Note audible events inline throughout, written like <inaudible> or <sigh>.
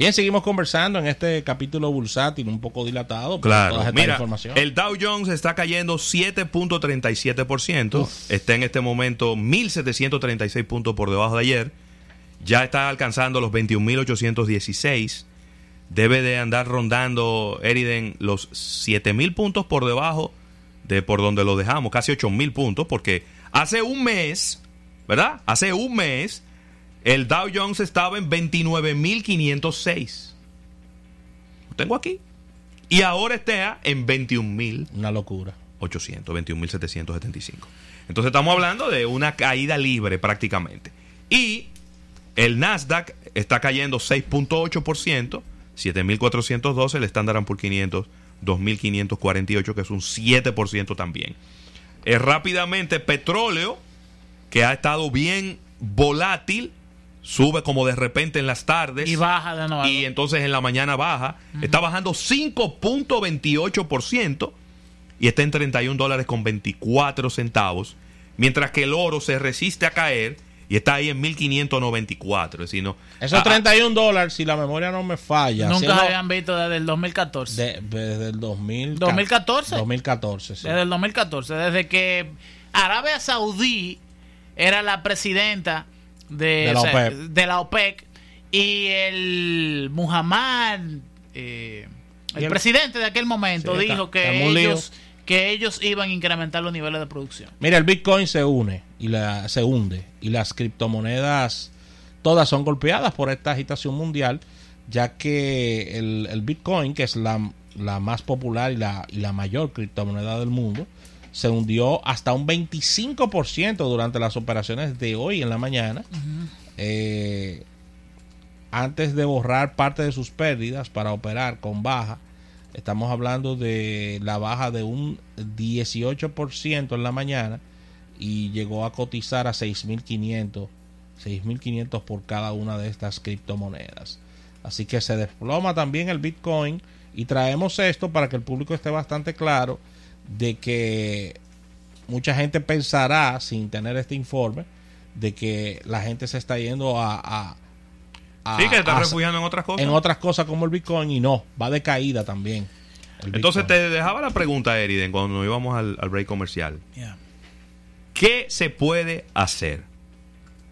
Bien, seguimos conversando en este capítulo bursátil un poco dilatado. Claro, mira, el Dow Jones está cayendo 7.37%, está en este momento 1.736 puntos por debajo de ayer, ya está alcanzando los 21.816, debe de andar rondando Eriden los 7.000 puntos por debajo de por donde lo dejamos, casi 8.000 puntos, porque hace un mes, ¿verdad? Hace un mes el Dow Jones estaba en 29.506. Lo tengo aquí. Y ahora está en 21.800, Una locura. 21.775. Entonces estamos hablando de una caída libre prácticamente. Y el Nasdaq está cayendo 6.8%, 7.412, el Standard Poor's 500, 2.548, que es un 7% también. Eh, rápidamente, petróleo, que ha estado bien volátil, sube como de repente en las tardes. Y baja de nuevo. Y entonces en la mañana baja. Está bajando 5.28% y está en 31 dólares con 24 centavos. Mientras que el oro se resiste a caer y está ahí en 1594. Es decir, no. Esos Ah, 31 dólares, si la memoria no me falla. Nunca se habían visto desde el 2014. de- desde el 2000, 2014. 2014, sí. Desde el 2014. Desde que Arabia Saudí era la presidenta de, De la o sea, OPEP. de la OPEC y el Muhammad, eh, el, presidente de aquel momento, Sí, dijo está- que está ellos, que ellos iban a incrementar los niveles de producción. Mira, el Bitcoin se une y la, se hunde y las criptomonedas todas son golpeadas por esta agitación mundial, ya que el, el Bitcoin, que es la, la más popular y la, y la mayor criptomoneda del mundo, se hundió hasta un 25% durante las operaciones de hoy en la mañana, eh, antes de borrar parte de sus pérdidas para operar con baja. Estamos hablando de la baja de un 18% en la mañana y llegó a cotizar a 6.500 6.500 por cada una de estas criptomonedas. Así que se desploma también el Bitcoin y traemos esto para que el público esté bastante claro de que mucha gente pensará sin tener este informe de que la gente se está yendo a, a- a- Sí, que está a- refugiando en otras cosas. en otras cosas como el Bitcoin y no, va de caída también. Entonces Bitcoin. te dejaba la pregunta, Eriden, cuando nos íbamos al, al break comercial. ¿Qué se puede hacer?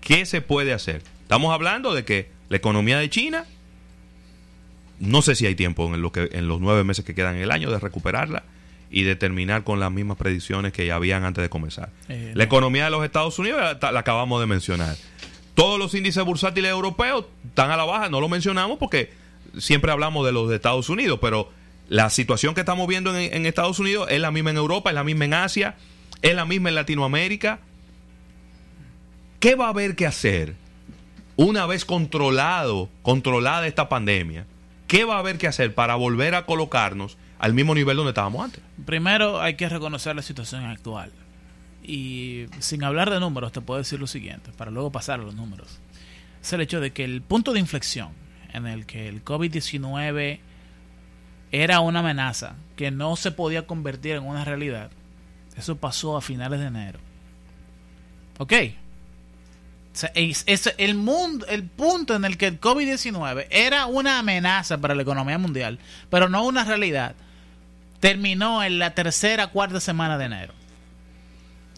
¿Qué se puede hacer? Estamos hablando de que la economía de China, no sé si hay tiempo en, lo que, en los nueve meses que quedan en el año de recuperarla y de terminar con las mismas predicciones que ya habían antes de comenzar. Eh, la no. economía de los Estados Unidos la, la acabamos de mencionar. Todos los índices bursátiles europeos están a la baja, no lo mencionamos porque siempre hablamos de los de Estados Unidos, pero la situación que estamos viendo en, en Estados Unidos es la misma en Europa, es la misma en Asia, es la misma en Latinoamérica. ¿Qué va a haber que hacer una vez controlado, controlada esta pandemia? ¿Qué va a haber que hacer para volver a colocarnos al mismo nivel donde estábamos antes? Primero hay que reconocer la situación actual. Y sin hablar de números, te puedo decir lo siguiente, para luego pasar a los números. Es el hecho de que el punto de inflexión en el que el COVID-19 era una amenaza que no se podía convertir en una realidad, eso pasó a finales de enero. ¿Ok? El, mundo, el punto en el que el COVID-19 era una amenaza para la economía mundial, pero no una realidad, terminó en la tercera, cuarta semana de enero.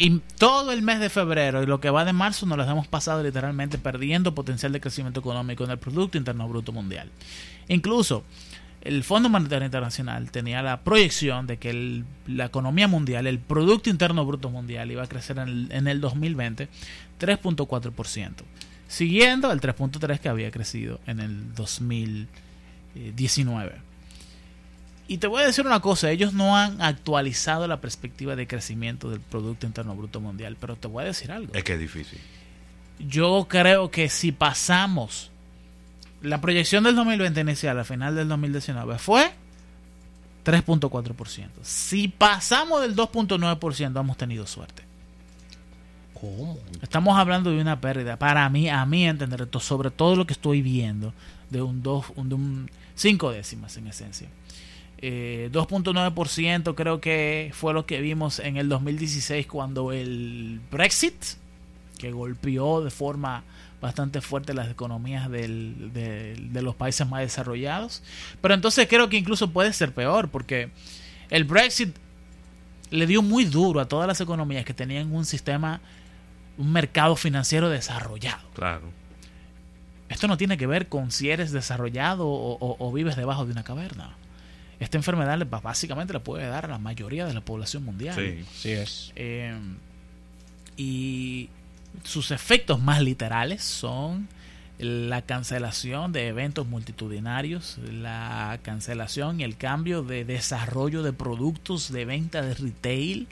Y todo el mes de febrero y lo que va de marzo nos las hemos pasado literalmente perdiendo potencial de crecimiento económico en el Producto Interno Bruto Mundial. Incluso el Fondo Monetario Internacional tenía la proyección de que el- la economía mundial, el Producto Interno Bruto Mundial, iba a crecer en el, en el 2020 3.4%, siguiendo el 3.3% que había crecido en el 2019. Y te voy a decir una cosa, ellos no han actualizado la perspectiva de crecimiento del Producto Interno Bruto Mundial, pero te voy a decir algo. Es que es difícil. Yo creo que si pasamos la proyección del 2020 inicial al final del 2019 fue 3.4%. Si pasamos del 2.9% hemos tenido suerte. ¿Cómo? Estamos hablando de una pérdida, para mí, a mí entender esto, sobre todo lo que estoy viendo, de un 2, un, de un 5 décimas en esencia. Eh, 2.9% creo que fue lo que vimos en el 2016 cuando el Brexit que golpeó de forma bastante fuerte las economías del- de, de los países más desarrollados. Pero entonces creo que incluso puede ser peor, porque el Brexit le dio muy duro a todas las economías que tenían un sistema, un mercado financiero desarrollado. Claro. Esto no tiene que ver con si eres desarrollado o, o- o vives debajo de una caverna. Esta enfermedad le- básicamente le puede dar a la mayoría de la población mundial. Sí. Sí es. Eh, y sus efectos más literales son la cancelación de eventos multitudinarios, la cancelación y el cambio de desarrollo de productos de venta de retail.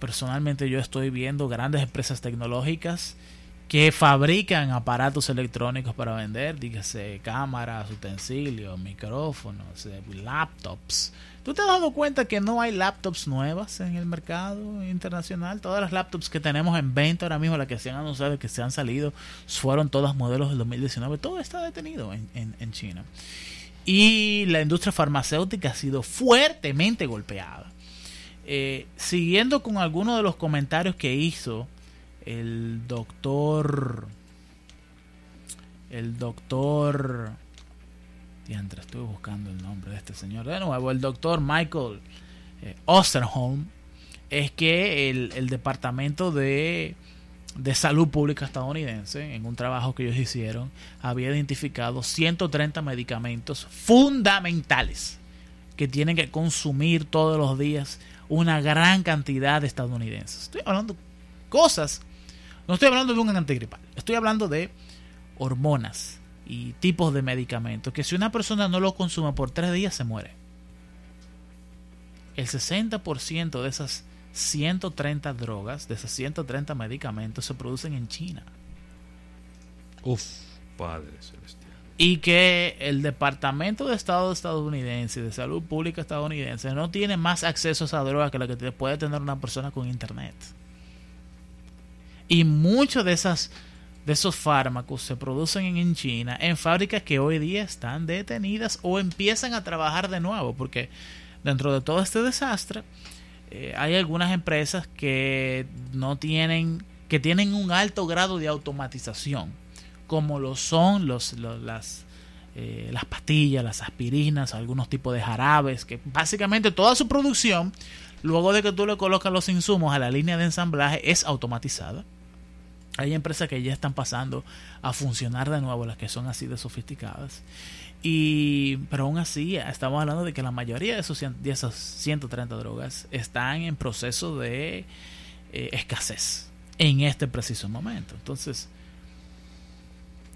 Personalmente yo estoy viendo grandes empresas tecnológicas que fabrican aparatos electrónicos para vender, dígase cámaras, utensilios, micrófonos, eh, laptops. ¿Tú te has dado cuenta que no hay laptops nuevas en el mercado internacional? Todas las laptops que tenemos en venta ahora mismo, las que se han anunciado, que se han salido, fueron todas modelos del 2019. Todo está detenido en, en- en China. Y la industria farmacéutica ha sido fuertemente golpeada. Eh, siguiendo con algunos de los comentarios que hizo el doctor el doctor diantre, estoy buscando el nombre de este señor. De nuevo el doctor Michael eh, Osterholm es que el, el departamento de de salud pública estadounidense en un trabajo que ellos hicieron había identificado 130 medicamentos fundamentales que tienen que consumir todos los días una gran cantidad de estadounidenses. Estoy hablando cosas no estoy hablando de un antigripal, estoy hablando de hormonas y tipos de medicamentos que si una persona no lo consume por tres días se muere. El 60% de esas 130 drogas, de esos 130 medicamentos se producen en China. Uf. Padre celestial. Y que el Departamento de Estado estadounidense, de Salud Pública estadounidense, no tiene más acceso a esa droga que la que puede tener una persona con internet. Y muchos de esas de esos fármacos se producen en China en fábricas que hoy día están detenidas o empiezan a trabajar de nuevo porque dentro de todo este desastre eh, hay algunas empresas que no tienen que tienen un alto grado de automatización como lo son los, los- las eh, las pastillas, las aspirinas, algunos tipos de jarabes, que básicamente toda su producción, luego de que tú le colocas los insumos a la línea de ensamblaje, es automatizada. Hay empresas que ya están pasando a funcionar de nuevo, las que son así de sofisticadas. Y, pero aún así, estamos hablando de que la mayoría de, esas 130 drogas están en proceso de eh, escasez en este preciso momento. Entonces,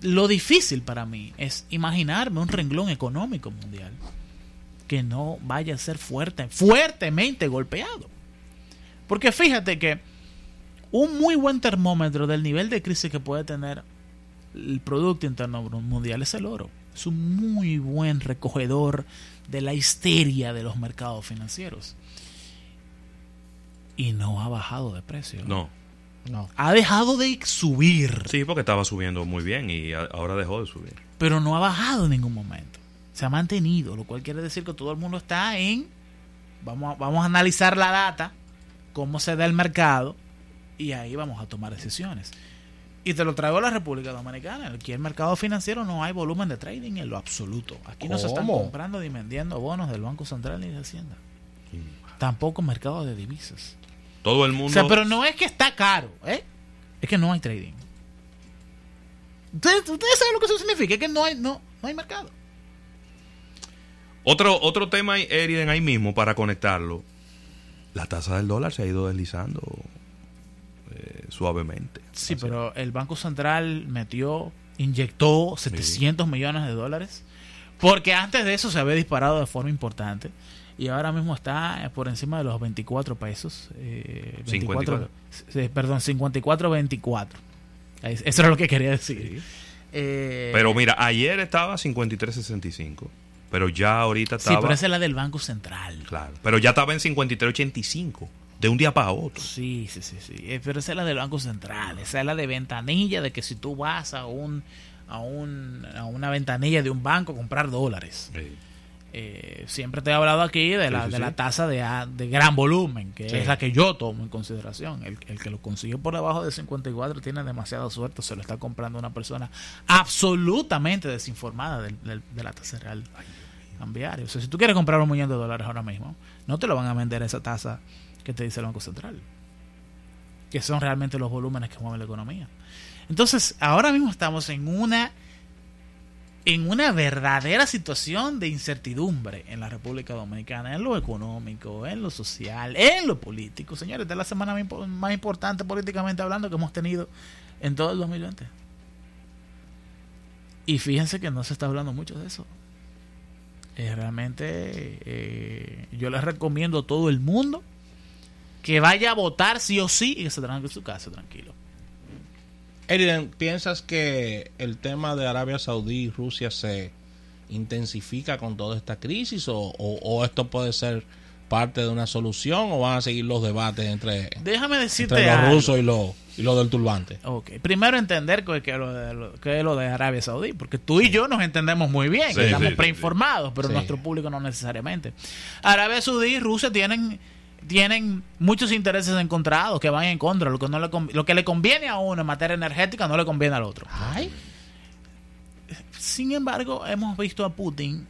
lo difícil para mí es imaginarme un renglón económico mundial que no vaya a ser fuerte, fuertemente golpeado. Porque fíjate que un muy buen termómetro del nivel de crisis que puede tener el Producto Interno Mundial es el oro. Es un muy buen recogedor de la histeria de los mercados financieros. Y no ha bajado de precio. No. No. Ha dejado de subir. Sí, porque estaba subiendo muy bien y ahora dejó de subir. pero no ha bajado en ningún momento. Se ha mantenido, lo cual quiere decir que todo el mundo está en... Vamos a, vamos a analizar la data, cómo se da el mercado, y ahí vamos a tomar decisiones. Y te lo traigo a la República Dominicana. Aquí en el mercado financiero no hay volumen de trading en lo absoluto. Aquí no se están comprando ni vendiendo bonos del Banco Central ni de Hacienda. Tampoco mercado de divisas. Todo el O mundo. sea, pero no es que está caro, ¿eh? Es que no hay trading. Ustedes, ustedes saben lo que eso significa, es que no hay, no, no hay mercado. Otro, otro tema, Eriden, ahí mismo para conectarlo. La tasa del dólar se ha ido deslizando eh, suavemente. Sí, pero el Banco Central metió, inyectó 700 millones de dólares, porque antes de eso se había disparado de forma importante y ahora mismo está por encima de los 24 pesos. Eh, 24, sí, perdón, 54-24. Es- Eso era lo que quería decir. Eh, Pero mira, ayer estaba 53.65. Pero ya ahorita sí, estaba. pero esa es la del Banco Central. Claro. Pero ya estaba en 53.85. De un día para otro. Sí, sí, sí, sí. Eh, Pero esa es la del Banco Central. Esa es la de ventanilla, de que si tú vas a un a, un, a una ventanilla de un banco a comprar dólares. Sí. Eh, siempre te he hablado aquí de la, Sí, sí, de la tasa de, de gran volumen, que es la que yo tomo en consideración. El, el que lo consiguió por debajo de 54 tiene demasiada suerte, se lo está comprando una persona absolutamente desinformada del- de la tasa real cambiaria. O sea, si tú quieres comprar un millón de dólares ahora mismo, no te lo van a vender a esa tasa que te dice el Banco Central, que son realmente los volúmenes que mueven la economía. Entonces, ahora mismo estamos en una en una verdadera situación de incertidumbre en la República Dominicana, en lo económico, en lo social, en lo político. Señores, esta es la semana más impo- más importante políticamente hablando que hemos tenido en todo el 2020. Y fíjense que no se está hablando mucho de eso. Eh, realmente eh, yo les recomiendo a todo el mundo que vaya a votar sí o sí y que se tranque en su casa tranquilo. Eriden, ¿piensas que el tema de Arabia Saudí y Rusia se intensifica con toda esta crisis o, o- o esto puede ser parte de una solución o van a seguir los debates entre, Déjame decirte entre los algo. rusos y los y los del turbante? Ok, primero entender que, que lo de, lo- que es lo de Arabia Saudí, porque tú y yo nos entendemos muy bien, Sí, estamos sí, sí, preinformados, pero Sí. nuestro público no necesariamente. Arabia Saudí y Rusia tienen tienen muchos intereses encontrados que van en contra, lo que no le lo que le conviene a uno en materia energética no le conviene al otro. Ay, Sin embargo, hemos visto a Putin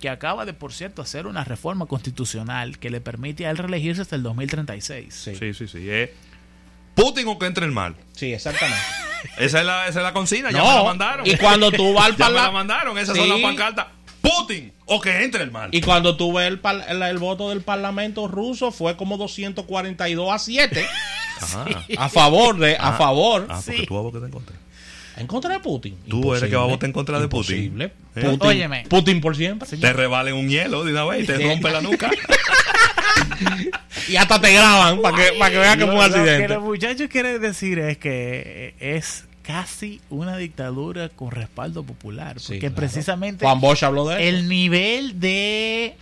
que acaba de, por cierto, hacer una reforma constitucional que le permite a él reelegirse hasta el 2036. sí, sí, Sí, sí, sí. Es Putin o que entre el mal. exactamente. Esa es la, esa es la consigna, ya No, me la mandaron. y cuando tú vas <laughs> al ya me la parla- mandaron, esas Sí. son las pancartas. Putin o que entre el mal. Y cuando tú ves el, el, el voto del Parlamento ruso fue como 242 a 7 <laughs> Ajá. a favor de a Ah, favor Ah, porque Sí. tú vas a votar en contra. en contra de Putin. Tú eres que va a votar en contra de Putin. Imposible. ¿Eh? Putin, Óyeme. Putin por siempre. Te revalen un hielo de una vez y te Sí. rompe la nuca. <laughs> Y hasta te graban para que, para que vean que fue un Lo- Lo que accidente. los muchachos quieren decir es que es casi una dictadura con respaldo popular. Sí, Porque claro. precisamente Juan Bosch habló de eso. el nivel de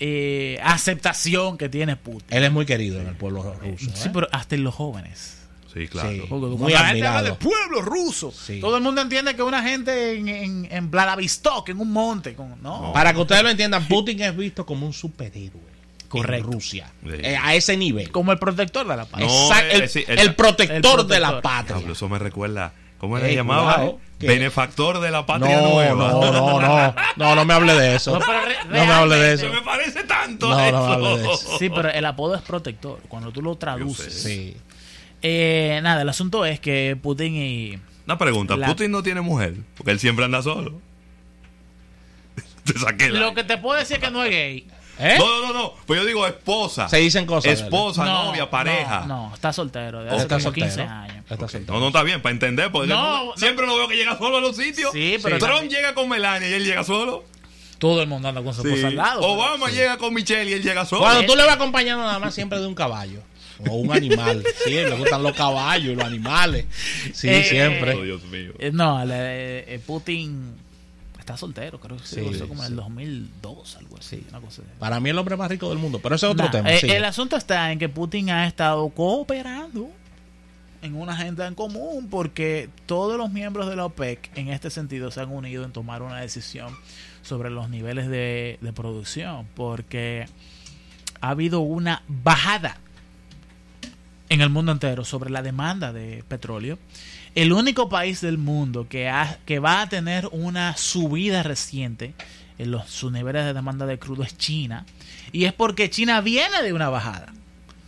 eh, aceptación que tiene Putin. Él es muy querido en el pueblo ruso. Sí, ¿eh? pero hasta en los jóvenes. Sí, claro. Sí. Muy cuando la gente admirado. habla de pueblo ruso, Sí. todo el mundo entiende que una gente en, en, en Vladivostok, en un monte, con, no. Para que ustedes lo entiendan, Putin es visto como un superhéroe Correcto. en Rusia. Sí. Eh, a ese nivel. como el protector de la. No, Exact- eh, el, sí, el el- protector, el de la patria. Eso me recuerda. ¿Cómo llamaba? cuidado, eh? que- Benefactor de la No, patria nueva. no, no, no, no, no me hable de eso. No, re- No me hable de eso. Me parece tanto No, no me hable de eso. Sí, pero el apodo es protector. Cuando tú lo traduces. Sí. Eh, nada, el asunto es que Putin y. Una pregunta, La- Putin no tiene mujer, porque él siempre anda solo. <laughs> Te saqué la... Lo que te puedo decir es que no es gay. ¿Eh? No, no, no, no, pues yo digo esposa. Se dicen cosas. Esposa, No, novia, pareja. No, no, está soltero. De hace Está como soltero. 15 años. Está Ok, soltero. No, no está bien, para entender, porque No, no. siempre lo veo que llega solo a los sitios. Sí, pero Trump también- llega con Melania y él llega solo. Todo el mundo anda con su Sí. esposa al lado. pero- Obama llega con Michelle y él llega solo. Cuando tú le vas acompañando nada más siempre de un caballo o un animal. <laughs> Sí, le gustan los caballos y los animales. Sí, Eh, siempre. Oh, Dios mío. Eh, no, le- eh, Putin está soltero, creo que se Sí, como en sí. el 2002, algo así. Una cosa. Para mí el hombre más rico del mundo, pero ese es otro Nah, tema. eh, el asunto está en que Putin ha estado cooperando en una agenda en común porque todos los miembros de la OPEC en este sentido se han unido en tomar una decisión sobre los niveles de, de producción porque ha habido una bajada en el mundo entero sobre la demanda de petróleo. El único país del mundo que, ha- que va a tener una subida reciente en los, sus niveles de demanda de crudo es China. Y es porque China viene de una bajada.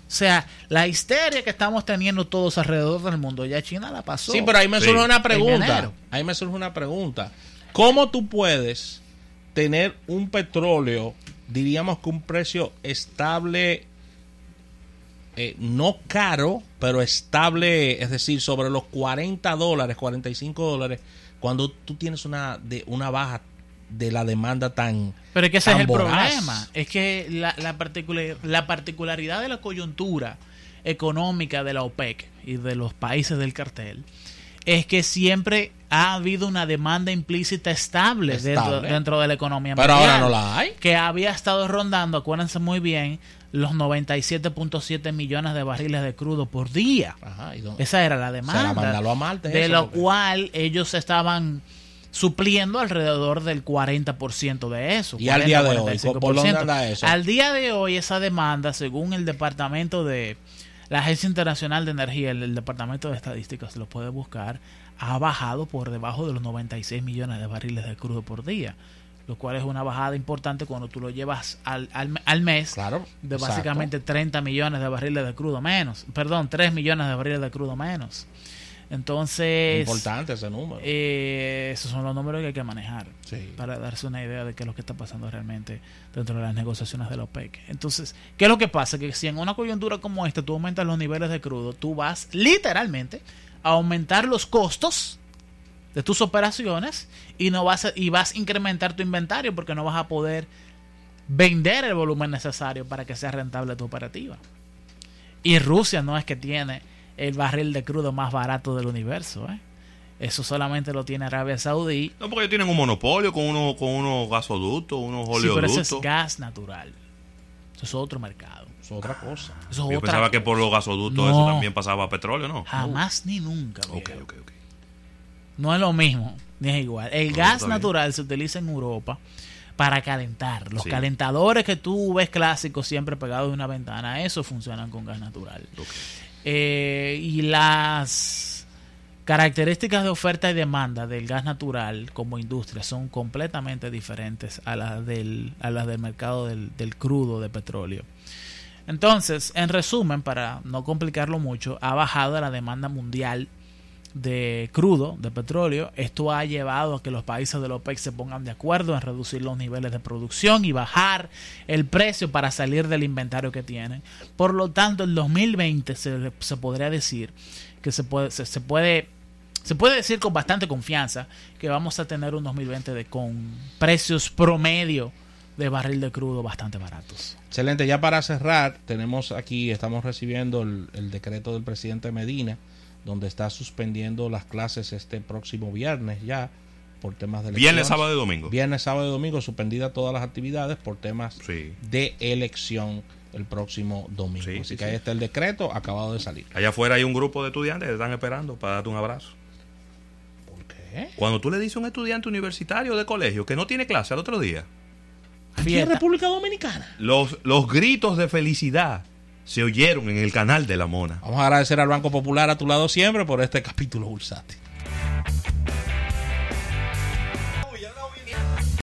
O sea, la histeria que estamos teniendo todos alrededor del mundo, ya China la pasó. Sí, pero ahí me Sí. surge una pregunta. Ahí me surge una pregunta. ¿Cómo tú puedes tener un petróleo, diríamos que un precio estable, eh, no caro, pero estable, es decir, sobre los 40 dólares, 45 dólares, cuando tú tienes una, de, una baja de la demanda tan... Pero es que ese es el voraz? problema. Es que la, la, particular- la particularidad de la coyuntura económica de la OPEC y de los países del cartel es que siempre ha habido una demanda implícita estable, Dentro, Estable. dentro de la economía Pero mundial. ahora no la hay. Que había estado rondando, acuérdense muy bien, los 97.7 millones de barriles de crudo por día. Ajá, ¿y dónde? Esa era la demanda. Mandarlo a Marte, de eso, lo porque- cual ellos estaban supliendo alrededor del 40% de eso. Y al día de hoy, 45%. ¿por dónde anda eso? Al día de hoy esa demanda, según el departamento de la Agencia Internacional de Energía, el, el departamento de estadísticas, se lo puede buscar, ha bajado por debajo de los 96 millones de barriles de crudo por día, lo cual es una bajada importante cuando tú lo llevas al, al, al mes Claro. de exacto. básicamente 30 millones de barriles de crudo menos, perdón, 3 millones de barriles de crudo menos. Entonces, Importante ese número. eh, esos son los números que hay que manejar Sí. para darse una idea de qué es lo que está pasando realmente dentro de las negociaciones de la OPEC. Entonces, ¿qué es lo que pasa? Que si en una coyuntura como esta tú aumentas los niveles de crudo, tú vas literalmente a aumentar los costos de tus operaciones y no vas a, y vas a incrementar tu inventario porque no vas a poder vender el volumen necesario para que sea rentable tu operativa. Y Rusia no es que tiene el barril de crudo más barato del universo, ¿eh? Eso solamente lo tiene Arabia Saudí No, porque ellos tienen un monopolio con unos con unos gasoductos, unos Sí, pero oleoductos. ese es gas natural. Eso es otro mercado. Es otra cosa. Eso es Yo otra pensaba que por los gasoductos No. eso también pasaba petróleo, ¿no? Jamás ni nunca. Ok, ok, ok. No es lo mismo, ni es igual. El No, gas natural se utiliza en Europa para calentar. Los Sí. calentadores que tú ves clásicos siempre pegados de una ventana, eso funcionan con gas natural. Eh, y las características de oferta y demanda del gas natural como industria son completamente diferentes a las del, a las del mercado del, del crudo de petróleo. Entonces, en resumen, para no complicarlo mucho, ha bajado la demanda mundial de crudo, de petróleo. Esto ha llevado a que los países de la OPEC se pongan de acuerdo en reducir los niveles de producción y bajar el precio para salir del inventario que tienen. Por lo tanto, en 2020 se, se podría decir que se puede, se, puede se puede decir con bastante confianza que vamos a tener un 2020 de, con precios promedio de barril de crudo bastante baratos. Excelente, ya para cerrar, tenemos aquí, estamos recibiendo el decreto del presidente Medina, donde está suspendiendo las clases este próximo viernes ya por temas de Viernes, elecciones. sábado y domingo. Viernes, sábado y domingo, suspendida todas las actividades por temas Sí. de elección el próximo domingo. Sí, Así sí, que sí. ahí está el decreto, acabado de salir. Allá afuera hay un grupo de estudiantes que están esperando para darte un abrazo. ¿Por qué? Cuando tú le dices a un estudiante universitario de colegio que no tiene clase al otro día, Aquí en. República Dominicana. los, los gritos de felicidad se oyeron en el canal de la Mona. Vamos a agradecer al Banco Popular a tu lado siempre por este capítulo bursátil.